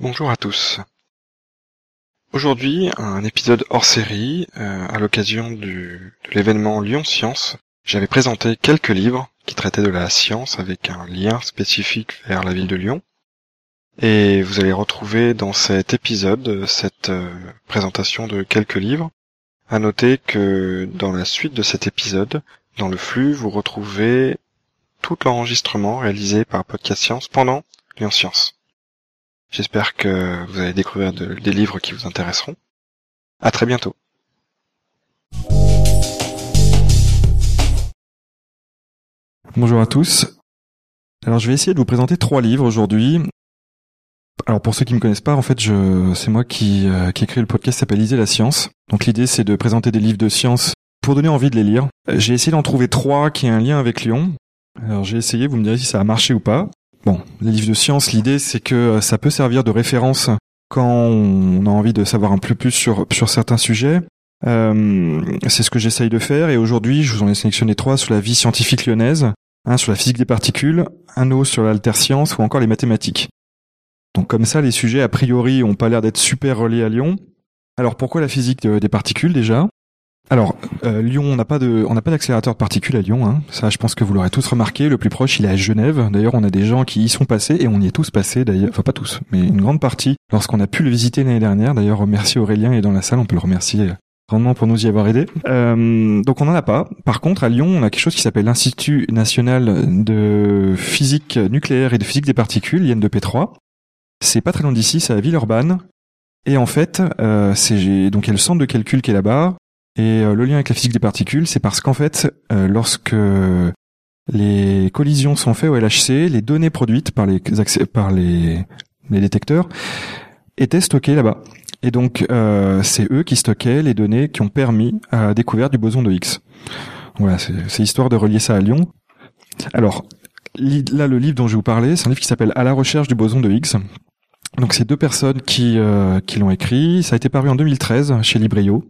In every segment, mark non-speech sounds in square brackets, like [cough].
Bonjour à tous. Aujourd'hui, un épisode hors série, euh, à l'occasion de l'événement Lyon Science. J'avais présenté quelques livres qui traitaient de la science avec un lien spécifique vers la ville de Lyon. Et vous allez retrouver dans cet épisode cette euh, présentation de quelques livres. À noter que dans la suite de cet épisode, dans le flux, vous retrouvez tout l'enregistrement réalisé par Podcast Science pendant Lyon Science. J'espère que vous allez découvrir des livres qui vous intéresseront. À très bientôt. Bonjour à tous. Alors je vais essayer de vous présenter trois livres aujourd'hui. Alors pour ceux qui me connaissent pas, en fait, je, c'est moi qui, euh, qui écrit le podcast qui s'appelle Lisez la science. Donc l'idée c'est de présenter des livres de science pour donner envie de les lire. J'ai essayé d'en trouver trois qui aient un lien avec Lyon. Alors j'ai essayé, vous me direz si ça a marché ou pas. Bon, les livres de science, l'idée c'est que euh, ça peut servir de référence quand on a envie de savoir un peu plus sur, sur certains sujets. Euh, c'est ce que j'essaye de faire et aujourd'hui je vous en ai sélectionné trois sur la vie scientifique lyonnaise, un sur la physique des particules, un autre sur l'alterscience ou encore les mathématiques. Donc comme ça les sujets a priori ont pas l'air d'être super reliés à Lyon. Alors pourquoi la physique des particules déjà? Alors, euh, Lyon, on n'a pas de, d'accélérateur de particules à Lyon. Hein. Ça, je pense que vous l'aurez tous remarqué. Le plus proche, il est à Genève. D'ailleurs, on a des gens qui y sont passés et on y est tous passés. D'ailleurs, enfin pas tous, mais une grande partie lorsqu'on a pu le visiter l'année dernière. D'ailleurs, merci Aurélien est dans la salle. On peut le remercier grandement pour nous y avoir aidé. Euh, donc on n'en a pas. Par contre, à Lyon, on a quelque chose qui s'appelle l'Institut national de physique nucléaire et de physique des particules, IN2P3. C'est pas très loin d'ici, c'est à Villeurbanne. Et en fait, euh, c'est donc il y a le centre de calcul qui est là-bas. Et euh, le lien avec la physique des particules, c'est parce qu'en fait, euh, lorsque les collisions sont faites au LHC, les données produites par les détecteurs étaient stockées là-bas. Et donc, euh, c'est eux qui stockaient les données qui ont permis la découverte du boson de Higgs. Voilà, c'est histoire de relier ça à Lyon. Alors, là, le livre dont je vais vous parler, c'est un livre qui s'appelle À la recherche du boson de Higgs. Donc, c'est deux personnes qui, qui l'ont écrit. Ça a été paru en 2013 chez Librio.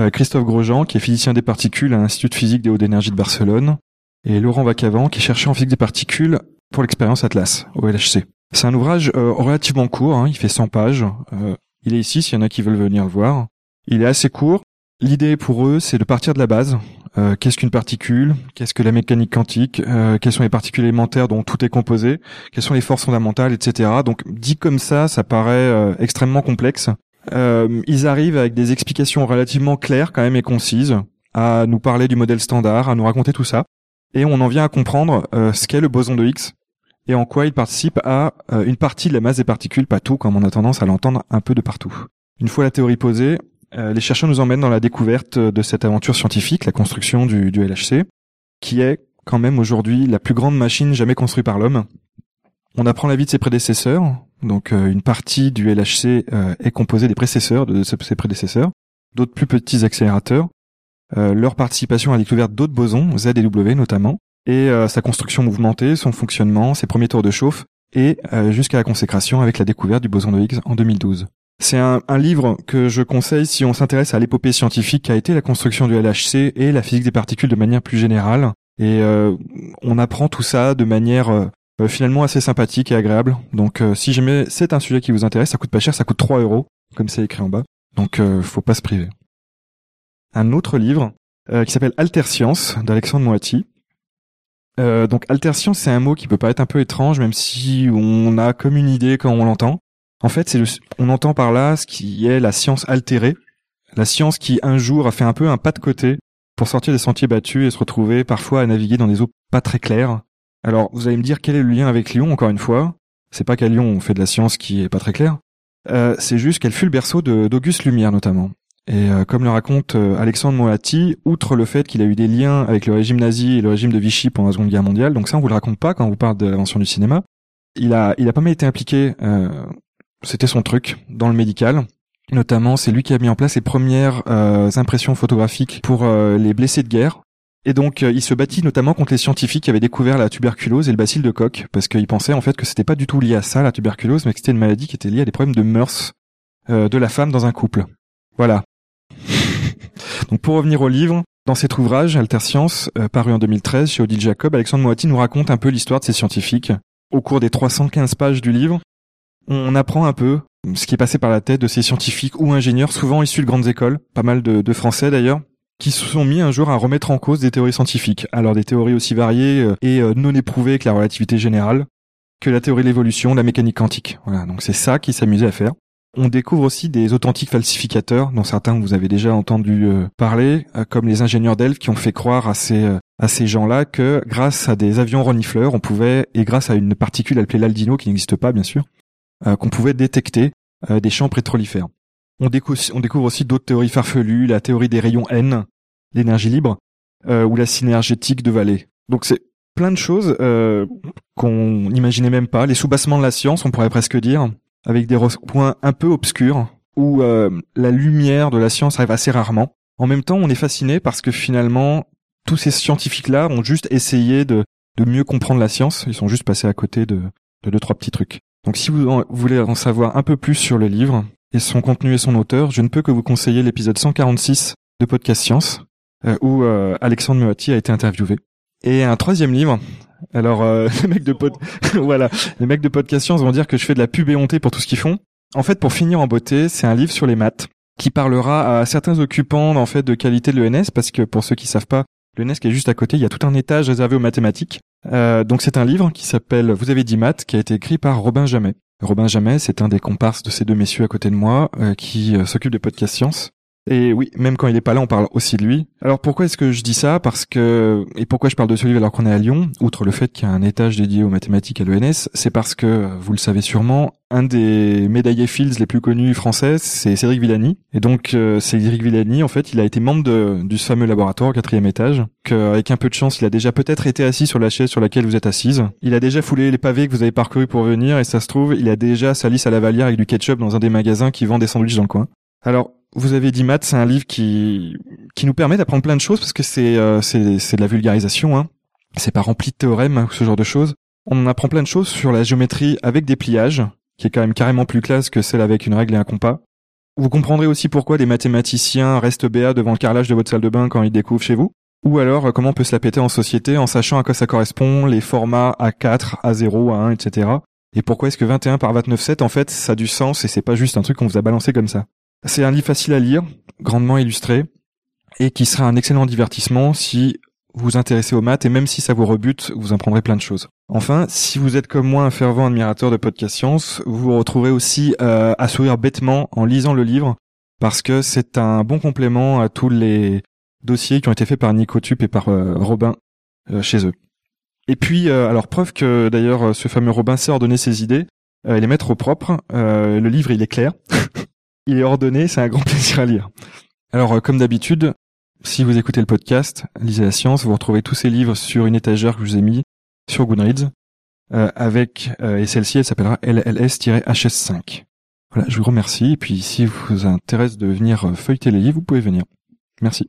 Euh, Christophe Grosjean, qui est physicien des particules à l'Institut de physique des hauts d'énergie de Barcelone, et Laurent Vacavant, qui est chercheur en physique des particules pour l'expérience Atlas, au LHC. C'est un ouvrage euh, relativement court, hein, il fait 100 pages. Euh, il est ici s'il y en a qui veulent venir le voir. Il est assez court. L'idée pour eux, c'est de partir de la base. Qu'est-ce qu'une particule? Qu'est-ce que la mécanique quantique? Quelles sont les particules élémentaires dont tout est composé? Quelles sont les forces fondamentales, etc. Donc dit comme ça, ça paraît extrêmement complexe. Euh, ils arrivent avec des explications relativement claires quand même et concises à nous parler du modèle standard, à nous raconter tout ça, et on en vient à comprendre euh, ce qu'est le boson de Higgs et en quoi il participe à euh, une partie de la masse des particules, pas tout, comme on a tendance à l'entendre un peu de partout. Une fois la théorie posée, les chercheurs nous emmènent dans la découverte de cette aventure scientifique, la construction du, LHC, qui est quand même aujourd'hui la plus grande machine jamais construite par l'homme. On apprend la vie de ses prédécesseurs, donc euh, une partie du LHC euh, est composée des prédécesseurs de ses prédécesseurs, d'autres plus petits accélérateurs, euh, leur participation à la découverte d'autres bosons, Z et W notamment, et sa construction mouvementée, son fonctionnement, ses premiers tours de chauffe, et jusqu'à la consécration avec la découverte du boson de Higgs en 2012. C'est un, livre que je conseille si on s'intéresse à l'épopée scientifique qu'a été la construction du LHC et la physique des particules de manière plus générale. Et on apprend tout ça de manière euh, finalement assez sympathique et agréable. Donc euh, si jamais c'est un sujet qui vous intéresse, ça coûte pas cher, ça coûte 3 euros, comme c'est écrit en bas. Donc euh, faut pas se priver. Un autre livre qui s'appelle Alterscience d'Alexandre Moati. donc Alterscience, c'est un mot qui peut paraître un peu étrange, même si on a comme une idée quand on l'entend. En fait, c'est on entend par là ce qui est la science altérée, la science qui un jour a fait un peu un pas de côté pour sortir des sentiers battus et se retrouver parfois à naviguer dans des eaux pas très claires alors, vous allez me dire quel est le lien avec Lyon, encore une fois? C'est pas qu'à Lyon on fait de la science qui est pas très claire. Euh, c'est juste qu'elle fut le berceau d'Auguste Lumière, notamment. Et euh, comme le raconte euh, Alexandre Moati, outre le fait qu'il a eu des liens avec le régime nazi et le régime de Vichy pendant la Seconde Guerre mondiale, donc ça on vous le raconte pas quand on vous parle de l'invention du cinéma, il a, il a pas mal été impliqué, c'était son truc, dans le médical. Notamment, c'est lui qui a mis en place les premières impressions photographiques pour les blessés de guerre Et donc, il se battit notamment contre les scientifiques qui avaient découvert la tuberculose et le bacille de Koch, parce qu'ils pensaient en fait que c'était pas du tout lié à ça, la tuberculose, mais que c'était une maladie qui était liée à des problèmes de mœurs de la femme dans un couple. Voilà. [laughs] donc, pour revenir au livre, dans cet ouvrage, Alter Science, paru en 2013 chez Odile Jacob, Alexandre Moati nous raconte un peu l'histoire de ces scientifiques. Au cours des 315 pages du livre, on apprend un peu ce qui est passé par la tête de ces scientifiques ou ingénieurs, souvent issus de grandes écoles, pas mal de, Français d'ailleurs, qui se sont mis un jour à remettre en cause des théories scientifiques. Alors des théories aussi variées euh, et euh, non éprouvées que la relativité générale, que la théorie de l'évolution, la mécanique quantique. Voilà, donc c'est ça qu'ils s'amusaient à faire. On découvre aussi des authentiques falsificateurs, dont certains vous avez déjà entendu euh, parler, comme les ingénieurs d'Elf qui ont fait croire à ces à ces gens-là que grâce à des avions renifleurs, on pouvait et grâce à une particule appelée l'aldino qui n'existe pas bien sûr, qu'on pouvait détecter euh, des champs pétrolifères. On, découvre aussi d'autres théories farfelues, la théorie des rayons N, l'énergie libre, euh, ou la synergétique de Vallée. Donc c'est plein de choses qu'on n'imaginait même pas, les soubassements de la science, on pourrait presque dire, avec des points un peu obscurs, où la lumière de la science arrive assez rarement. En même temps, on est fasciné parce que finalement, tous ces scientifiques-là ont juste essayé de, de mieux comprendre la science, ils sont juste passés à côté de, de deux, trois petits trucs. Donc si vous voulez en savoir un peu plus sur le livre et son contenu et son auteur, je ne peux que vous conseiller l'épisode 146 de Podcast Science, euh, où euh, Alexandre Muati a été interviewé. Et un troisième livre. Alors euh, [laughs] les mecs de [laughs] voilà, les mecs de Podcast Science vont dire que je fais de la pub éhontée pour tout ce qu'ils font. En fait, pour finir en beauté, c'est un livre sur les maths qui parlera à certains occupants en fait de qualité de l'ENS parce que pour ceux qui savent pas, l'ENS qui est juste à côté, il y a tout un étage réservé aux mathématiques euh, donc c'est un livre qui s'appelle Vous avez dit maths, qui a été écrit par Robin Jamet. Robin Jamet, c'est un des comparses de ces deux messieurs à côté de moi, euh, qui euh, s'occupe des podcasts sciences. Et oui, même quand il est pas là, on parle aussi de lui. Alors pourquoi est-ce que je dis ça? Parce que et pourquoi je parle de ce livre alors qu'on est à Lyon, outre le fait qu'il y a un étage dédié aux mathématiques à l'ENS, c'est parce que vous le savez sûrement, un des médaillés Fields les plus connus français, c'est Cédric Villani. Et donc euh, Cédric Villani, en fait, il a été membre de, du fameux laboratoire au quatrième étage. Qu'avec un peu de chance, il a déjà peut-être été assis sur la chaise sur laquelle vous êtes assise. Il a déjà foulé les pavés que vous avez parcourus pour venir, et ça se trouve, il a déjà sa lavalière avec du ketchup dans un des magasins qui vend des sandwichs dans le coin. Alors, vous avez dit maths, c'est un livre qui qui nous permet d'apprendre plein de choses parce que c'est euh, c'est c'est de la vulgarisation. Hein. C'est pas rempli de théorèmes ou ce genre de choses. On en apprend plein de choses sur la géométrie avec des pliages, qui est quand même carrément plus classe que celle avec une règle et un compas. Vous comprendrez aussi pourquoi les mathématiciens restent béats devant le carrelage de votre salle de bain quand ils découvrent chez vous. Ou alors euh, comment on peut se la péter en société en sachant à quoi ça correspond, les formats A4, A0, A1, etc. Et pourquoi est-ce que 21 par 29,7 en fait ça a du sens et c'est pas juste un truc qu'on vous a balancé comme ça? C'est un livre facile à lire, grandement illustré, et qui sera un excellent divertissement si vous vous intéressez aux maths, et même si ça vous rebute, vous en prendrez plein de choses. Enfin, si vous êtes comme moi un fervent admirateur de podcast science, vous vous retrouverez aussi euh, à sourire bêtement en lisant le livre, parce que c'est un bon complément à tous les dossiers qui ont été faits par Nico Tup et par euh, Robin euh, chez eux. Et puis, alors preuve que d'ailleurs ce fameux Robin sait ordonner ses idées et les mettre au propre, le livre il est clair. [laughs] Il est ordonné, c'est un grand [laughs] plaisir à lire. Alors, euh, comme d'habitude, si vous écoutez le podcast, lisez la science, vous retrouvez tous ces livres sur une étagère que je vous ai mis sur Goodreads, euh, avec, euh, et celle-ci, elle s'appellera LLS-HS5. Voilà, je vous remercie, et puis si vous intéresse de venir feuilleter les livres, vous pouvez venir. Merci.